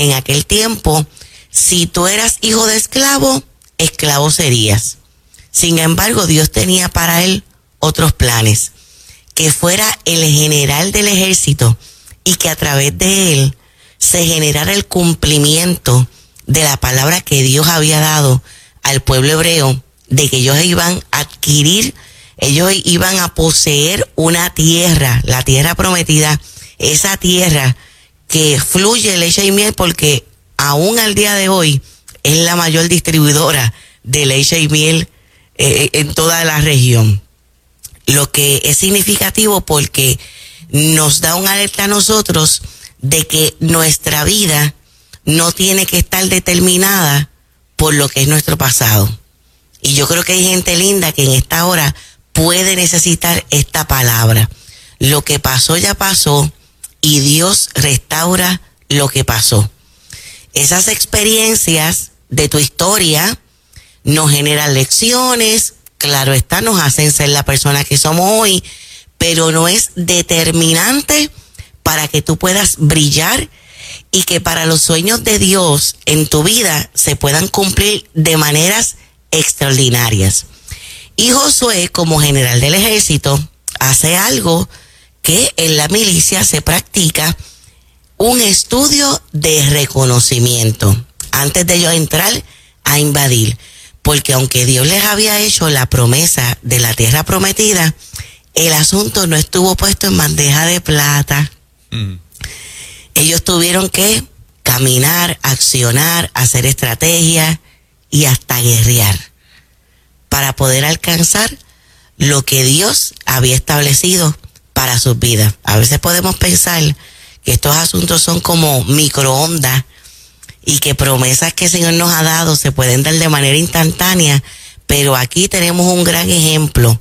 en aquel tiempo, si tú eras hijo de esclavo, esclavo serías. Sin embargo, Dios tenía para él otros planes, que fuera el general del ejército y que a través de él se generara el cumplimiento de la palabra que Dios había dado al pueblo hebreo, de que ellos iban a adquirir, ellos iban a poseer una tierra, la tierra prometida, esa tierra que fluye leche y miel porque aún al día de hoy es la mayor distribuidora de leche y miel eh, en toda la región. Lo que es significativo porque nos da un alerta a nosotros de que nuestra vida no tiene que estar determinada por lo que es nuestro pasado. Y yo creo que hay gente linda que en esta hora puede necesitar esta palabra. Lo que pasó ya pasó y Dios restaura lo que pasó. Esas experiencias de tu historia nos generan lecciones, claro está, nos hacen ser la persona que somos hoy, pero no es determinante para que tú puedas brillar y que para los sueños de Dios en tu vida se puedan cumplir de maneras extraordinarias. Y Josué, como general del ejército, hace algo que en la milicia se practica, un estudio de reconocimiento antes de yo entrar a invadir porque aunque Dios les había hecho la promesa de la tierra prometida, el asunto no estuvo puesto en bandeja de plata. Mm. Ellos tuvieron que caminar, accionar, hacer estrategias y hasta guerrear para poder alcanzar lo que Dios había establecido para sus vidas. A veces podemos pensar que estos asuntos son como microondas y que promesas que el Señor nos ha dado se pueden dar de manera instantánea, pero aquí tenemos un gran ejemplo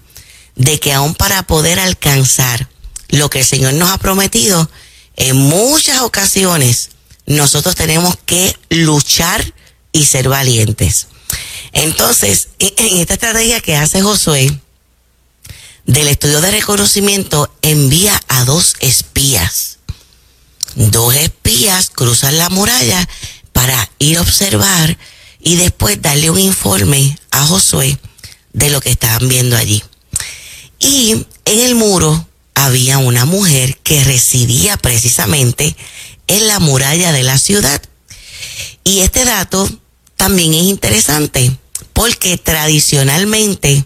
de que aún para poder alcanzar lo que el Señor nos ha prometido, en muchas ocasiones nosotros tenemos que luchar y ser valientes. Entonces, en esta estrategia que hace Josué del estudio de reconocimiento, envía a dos espías. Dos espías cruzan la muralla para ir a observar y después darle un informe a Josué de lo que estaban viendo allí. Y en el muro había una mujer que residía precisamente en la muralla de la ciudad. Y este dato también es interesante porque tradicionalmente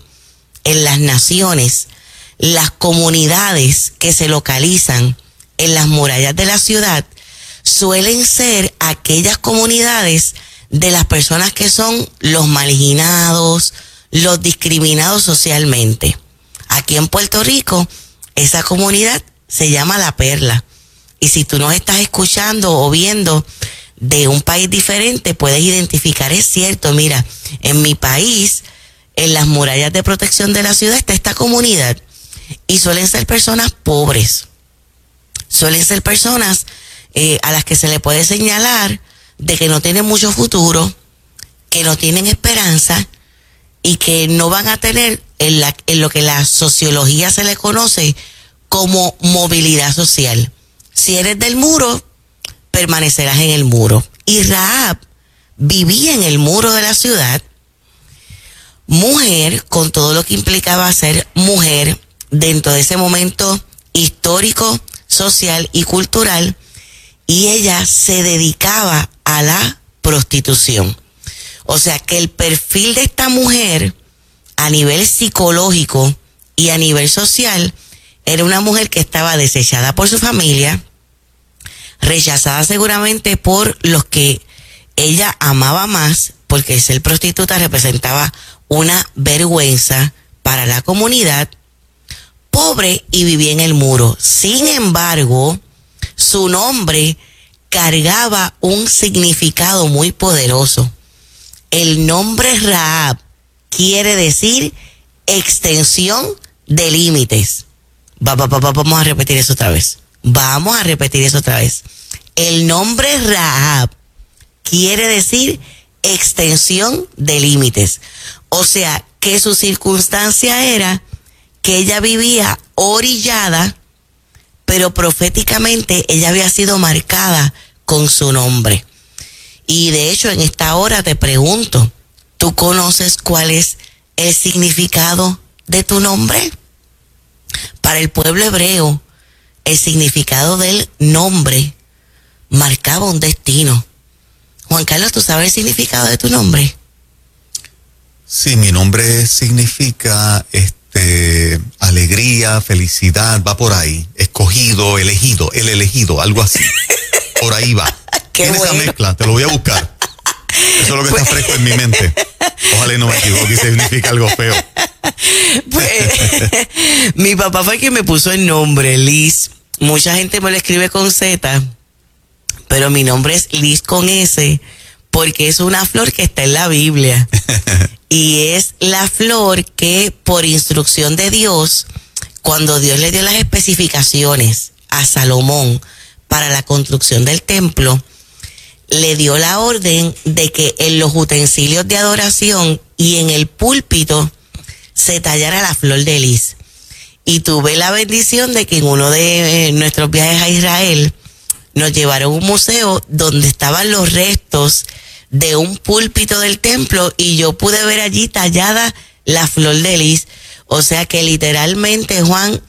en las naciones, las comunidades que se localizan en las murallas de la ciudad suelen ser aquellas comunidades de las personas que son los marginados, los discriminados socialmente. Aquí en Puerto Rico, esa comunidad se llama La Perla. Y si tú nos estás escuchando o viendo de un país diferente, puedes identificar, es cierto, mira, en mi país, en las murallas de protección de la ciudad está esta comunidad. Y suelen ser personas pobres. Suelen ser personas eh, a las que se le puede señalar de que no tienen mucho futuro, que no tienen esperanza y que no van a tener en, la, en lo que la sociología se le conoce como movilidad social. Si eres del muro, permanecerás en el muro. Y Raab vivía en el muro de la ciudad, mujer, con todo lo que implicaba ser mujer dentro de ese momento histórico, social y cultural, y ella se dedicaba a la prostitución. O sea que el perfil de esta mujer a nivel psicológico y a nivel social era una mujer que estaba desechada por su familia, rechazada seguramente por los que ella amaba más, porque ser prostituta representaba una vergüenza para la comunidad, pobre y vivía en el muro. Sin embargo, su nombre cargaba un significado muy poderoso. El nombre Raab quiere decir extensión de límites. vamos a repetir eso otra vez. Vamos a repetir eso otra vez. El nombre Raab quiere decir extensión de límites. O sea, que su circunstancia era que ella vivía orillada pero proféticamente ella había sido marcada con su nombre. Y de hecho, en esta hora te pregunto, ¿tú conoces cuál es el significado de tu nombre? Para el pueblo hebreo, el significado del nombre marcaba un destino. Juan Carlos, ¿tú sabes el significado de tu nombre? Sí, mi nombre significa este alegría, felicidad, va por ahí. Escogido, elegido, el elegido, algo así. Por ahí va. Tiene esa mezcla, te lo voy a buscar. Eso es lo que está pues fresco en mi mente. Ojalá y no me equivoque y significa algo feo. Pues, mi papá fue quien me puso el nombre, Liz. Mucha gente me lo escribe con Z, pero mi nombre es Liz con S, porque es una flor que está en la Biblia. y es la flor que por instrucción de Dios, cuando Dios le dio las especificaciones a Salomón para la construcción del templo, le dio la orden de que en los utensilios de adoración y en el púlpito se tallara la flor de lis. Y tuve la bendición de que en uno de eh, nuestros viajes a Israel nos llevaron a un museo donde estaban los restos de un púlpito del templo y yo pude ver allí tallada la flor de lis. O sea que literalmente, Juan,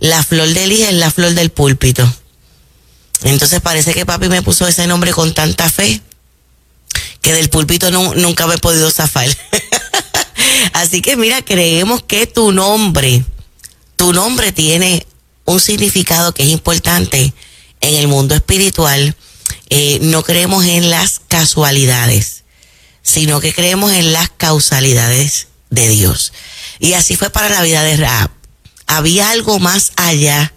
la flor de lis es la flor del púlpito. Entonces parece que papi me puso ese nombre con tanta fe que del púlpito nunca me he podido zafar. Así que mira, creemos que tu nombre, tu nombre tiene un significado que es importante en el mundo espiritual. Eh, no creemos en las casualidades, sino que creemos en las causalidades de Dios. Y así fue para la vida de Raab. Había algo más allá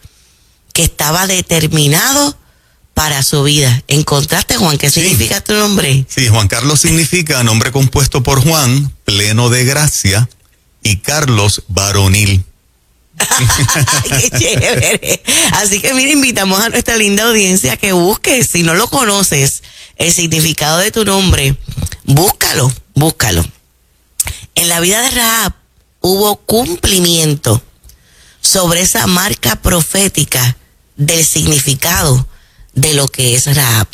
que estaba determinado para su vida. ¿Encontraste, Juan? ¿Qué significa tu nombre? Sí, Juan Carlos significa nombre compuesto por Juan, pleno de gracia, y Carlos, varonil. Qué chévere. Así que mira, invitamos a nuestra linda audiencia que busque, si no lo conoces, el significado de tu nombre, búscalo, búscalo. En la vida de Rahab hubo cumplimiento sobre esa marca profética del significado de lo que es Raab.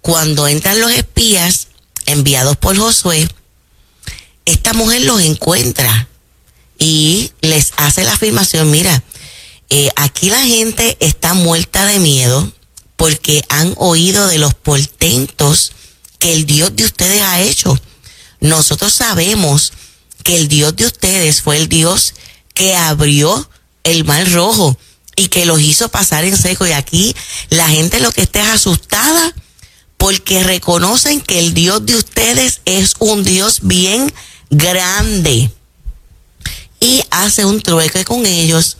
Cuando entran los espías enviados por Josué, esta mujer los encuentra y hace la afirmación, mira, eh, aquí la gente está muerta de miedo porque han oído de los portentos que el Dios de ustedes ha hecho. Nosotros sabemos que el Dios de ustedes fue el Dios que abrió el mar rojo y que los hizo pasar en seco. Y aquí la gente lo que está es asustada porque reconocen que el Dios de ustedes es un Dios bien grande. Y hace un trueque con ellos.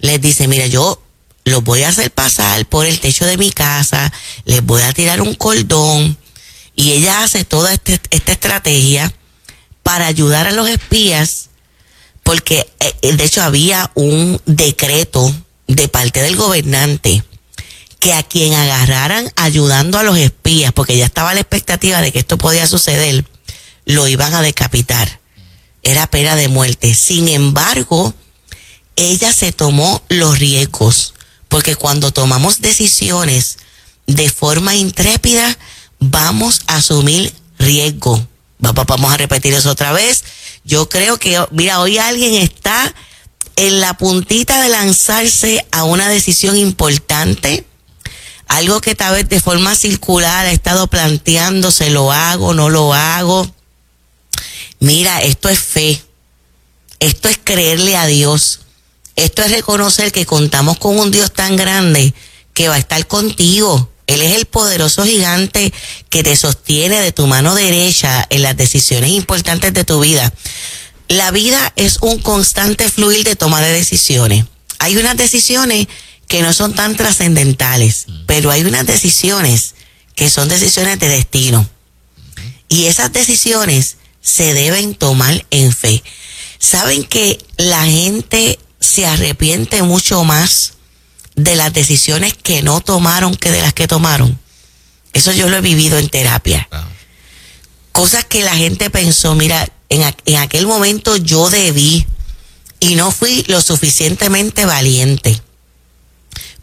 Les dice, mira, yo los voy a hacer pasar por el techo de mi casa, les voy a tirar un cordón. Y ella hace toda este, esta estrategia para ayudar a los espías, porque eh, de hecho había un decreto de parte del gobernante que a quien agarraran ayudando a los espías, porque ya estaba la expectativa de que esto podía suceder, lo iban a decapitar. Era pena de muerte. Sin embargo, ella se tomó los riesgos, porque cuando tomamos decisiones de forma intrépida, vamos a asumir riesgo. Vamos a repetir eso otra vez. Yo creo que, mira, hoy alguien está en la puntita de lanzarse a una decisión importante, algo que tal vez de forma circular ha estado planteándose, lo hago, no lo hago. Mira, esto es fe, esto es creerle a Dios, esto es reconocer que contamos con un Dios tan grande que va a estar contigo. Él es el poderoso gigante que te sostiene de tu mano derecha en las decisiones importantes de tu vida la vida es un constante fluir de toma de decisiones. Hay unas decisiones que no son tan trascendentales, pero hay unas decisiones que son decisiones de destino. Y esas decisiones se deben tomar en fe. Saben que la gente se arrepiente mucho más de las decisiones que no tomaron que de las que tomaron. Eso yo lo he vivido en terapia. Cosas que la gente pensó, mira, en, aquel momento yo debí y no fui lo suficientemente valiente.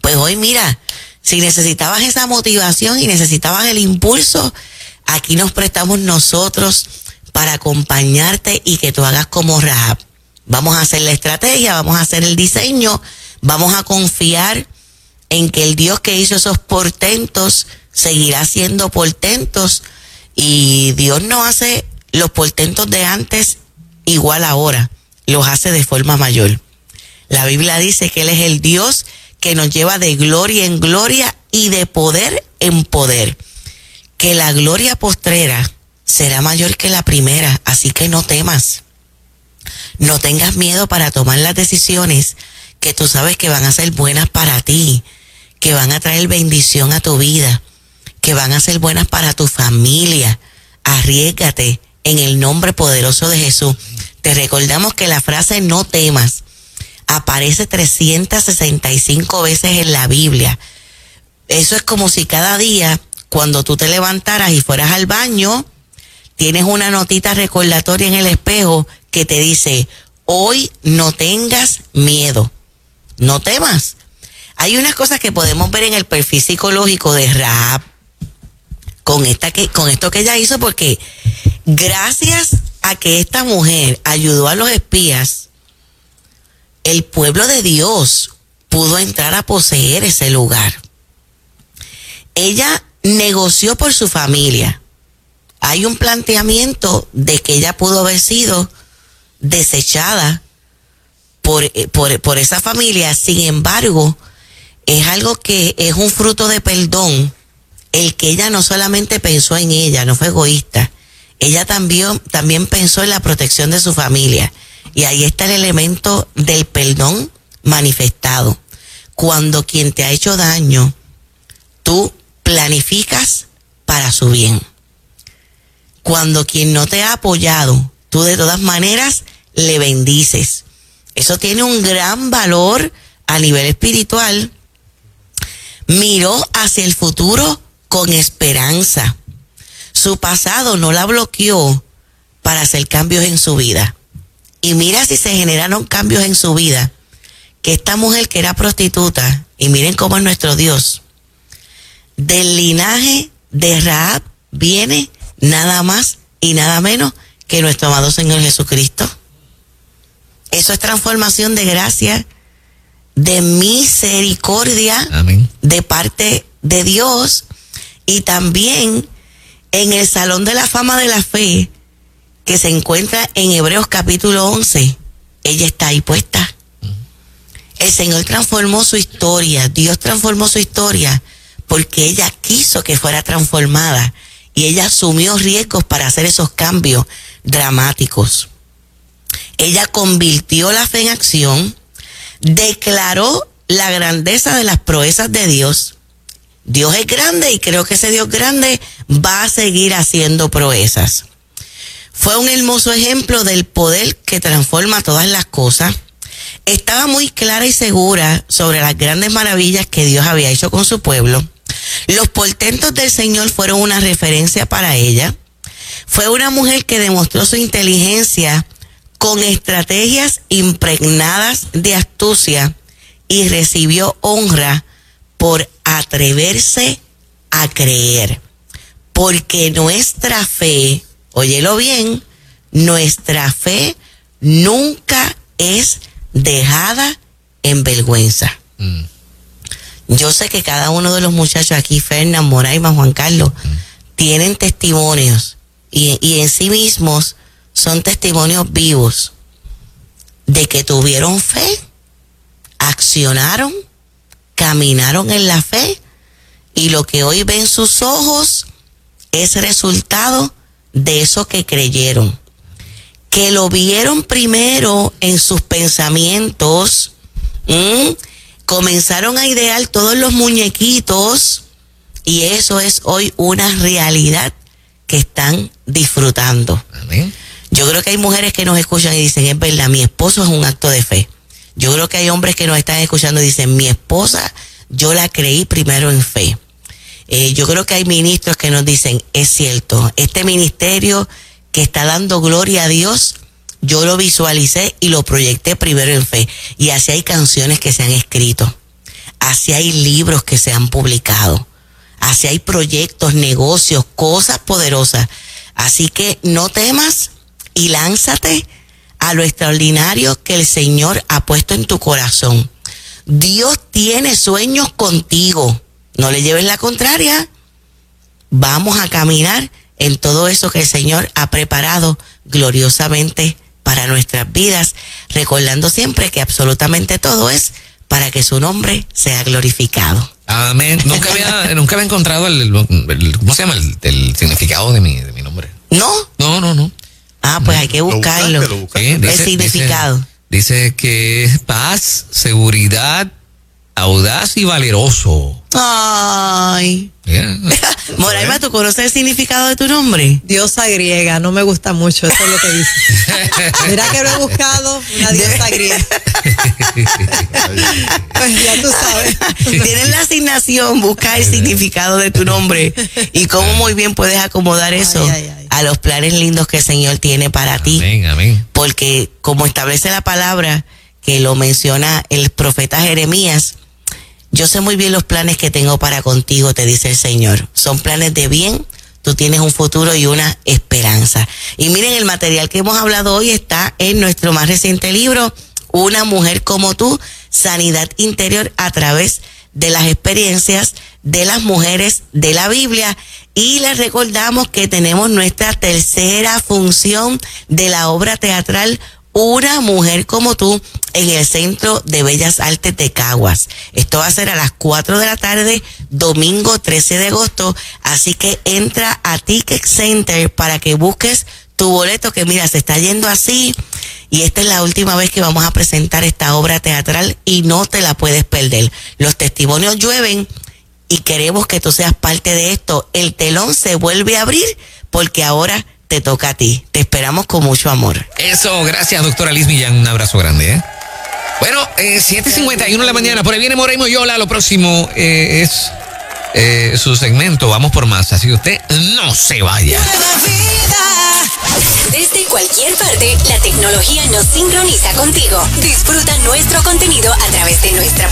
Pues hoy mira, si necesitabas esa motivación y necesitabas el impulso, Aquí nos prestamos nosotros para acompañarte y que tú hagas como Rahab. Vamos a hacer la estrategia, vamos a hacer el diseño, vamos a confiar en que el Dios que hizo esos portentos seguirá siendo portentos y Dios no hace los portentos de antes igual ahora, los hace de forma mayor. La Biblia dice que Él es el Dios que nos lleva de gloria en gloria y de poder en poder. Que la gloria postrera será mayor que la primera, así que no temas. No tengas miedo para tomar las decisiones que tú sabes que van a ser buenas para ti, que van a traer bendición a tu vida, que van a ser buenas para tu familia. Arriesgate en el nombre poderoso de Jesús. Te recordamos que la frase no temas aparece 365 veces en la Biblia. Eso es como si cada día, cuando tú te levantaras y fueras al baño, tienes una notita recordatoria en el espejo que te dice, hoy no tengas miedo, no temas. Hay unas cosas que podemos ver en el perfil psicológico de Rap con, esta que, con esto que ella hizo, porque gracias a que esta mujer ayudó a los espías, el pueblo de Dios pudo entrar a poseer ese lugar. Ella negoció por su familia. Hay un planteamiento de que ella pudo haber sido desechada por, eh, por, por esa familia. Sin embargo, es algo que es un fruto de perdón. El que ella no solamente pensó en ella, no fue egoísta. Ella también, también pensó en la protección de su familia. Y ahí está el elemento del perdón manifestado. Cuando quien te ha hecho daño, tú planificas para su bien. Cuando quien no te ha apoyado, tú de todas maneras le bendices. Eso tiene un gran valor a nivel espiritual. Miró hacia el futuro con esperanza. Su pasado no la bloqueó para hacer cambios en su vida. Y mira si se generaron cambios en su vida. Que esta mujer que era prostituta, y miren cómo es nuestro Dios, del linaje de Raab viene nada más y nada menos que nuestro amado Señor Jesucristo. Eso es transformación de gracia, de misericordia de parte de Dios y también en el Salón de la Fama de la Fe que se encuentra en Hebreos capítulo 11. Ella está ahí puesta. El Señor transformó su historia, Dios transformó su historia porque ella quiso que fuera transformada y ella asumió riesgos para hacer esos cambios dramáticos. Ella convirtió la fe en acción, declaró la grandeza de las proezas de Dios. Dios es grande y creo que ese Dios grande va a seguir haciendo proezas. Fue un hermoso ejemplo del poder que transforma todas las cosas. Estaba muy clara y segura sobre las grandes maravillas que Dios había hecho con su pueblo. Los portentos del Señor fueron una referencia para ella. Fue una mujer que demostró su inteligencia con estrategias impregnadas de astucia y recibió honra por atreverse a creer. Porque nuestra fe, óyelo bien, nuestra fe nunca es dejada en vergüenza. Mm. Yo sé que cada uno de los muchachos aquí, Fernán, Moraima, Juan Carlos, tienen testimonios y, y en sí mismos son testimonios vivos de que tuvieron fe, accionaron, caminaron en la fe y lo que hoy ven sus ojos es resultado de eso que creyeron. Que lo vieron primero en sus pensamientos, comenzaron a idear todos los muñequitos y eso es hoy una realidad que están disfrutando. Amén. Yo creo que hay mujeres que nos escuchan y dicen, es verdad, mi esposo es un acto de fe. Yo creo que hay hombres que nos están escuchando y dicen, mi esposa, yo la creí primero en fe. Eh, yo creo que hay ministros que nos dicen, es cierto, este ministerio que está dando gloria a Dios, yo lo visualicé y lo proyecté primero en fe. Y así hay canciones que se han escrito, así hay libros que se han publicado, Así hay proyectos, negocios, cosas poderosas. Así que no temas y lánzate a lo extraordinario que el Señor ha puesto en tu corazón. Dios tiene sueños contigo. No le lleves la contraria. Vamos a caminar en todo eso que el Señor ha preparado gloriosamente para nuestras vidas, recordando siempre que absolutamente todo es para que su nombre sea glorificado. Amén. Nunca había, nunca había encontrado el, ¿cómo se llama? El, significado de mi, de mi nombre. ¿No? No, no, no. Ah, pues hay que buscarlo. el significado. Dice, que es paz, seguridad, audaz y valeroso. Ay. Moraima, ¿tú conoces el significado de tu nombre? Diosa griega, no me gusta mucho, eso es lo que dice. Mira que lo he buscado, una diosa griega. pues ya tú sabes. Tienes la asignación, busca el significado de tu nombre y cómo muy bien puedes acomodar eso a los planes lindos que el Señor tiene para ti. Amén, amén. Porque como establece la palabra que lo menciona el profeta Jeremías, yo sé muy bien los planes que tengo para contigo, te dice el Señor. Son planes de bien, tú tienes un futuro y una esperanza. Y miren, el material que hemos hablado hoy está en nuestro más reciente libro, Una mujer como tú, sanidad interior a través de las experiencias de las mujeres de la Biblia. Y les recordamos que tenemos nuestra tercera función de la obra teatral una mujer como tú en el Centro de Bellas Artes de Caguas. Esto va a ser a las 4 de la tarde, domingo 13 de agosto. Así que entra a Ticket Center para que busques tu boleto, que mira, se está yendo así. Y esta es la última vez que vamos a presentar esta obra teatral y no te la puedes perder. Los testimonios llueven y queremos que tú seas parte de esto. El telón se vuelve a abrir porque ahora te toca a ti. Te esperamos con mucho amor. Eso, gracias, doctora Liz Millán. Un abrazo grande, ¿eh? Bueno, eh, 7.51 de la mañana. Por ahí viene Morey Moyola. Lo próximo eh, es eh, su segmento. Vamos por más. Así que usted no se vaya. Desde cualquier parte, la tecnología nos sincroniza contigo. Disfruta nuestro contenido a través de nuestra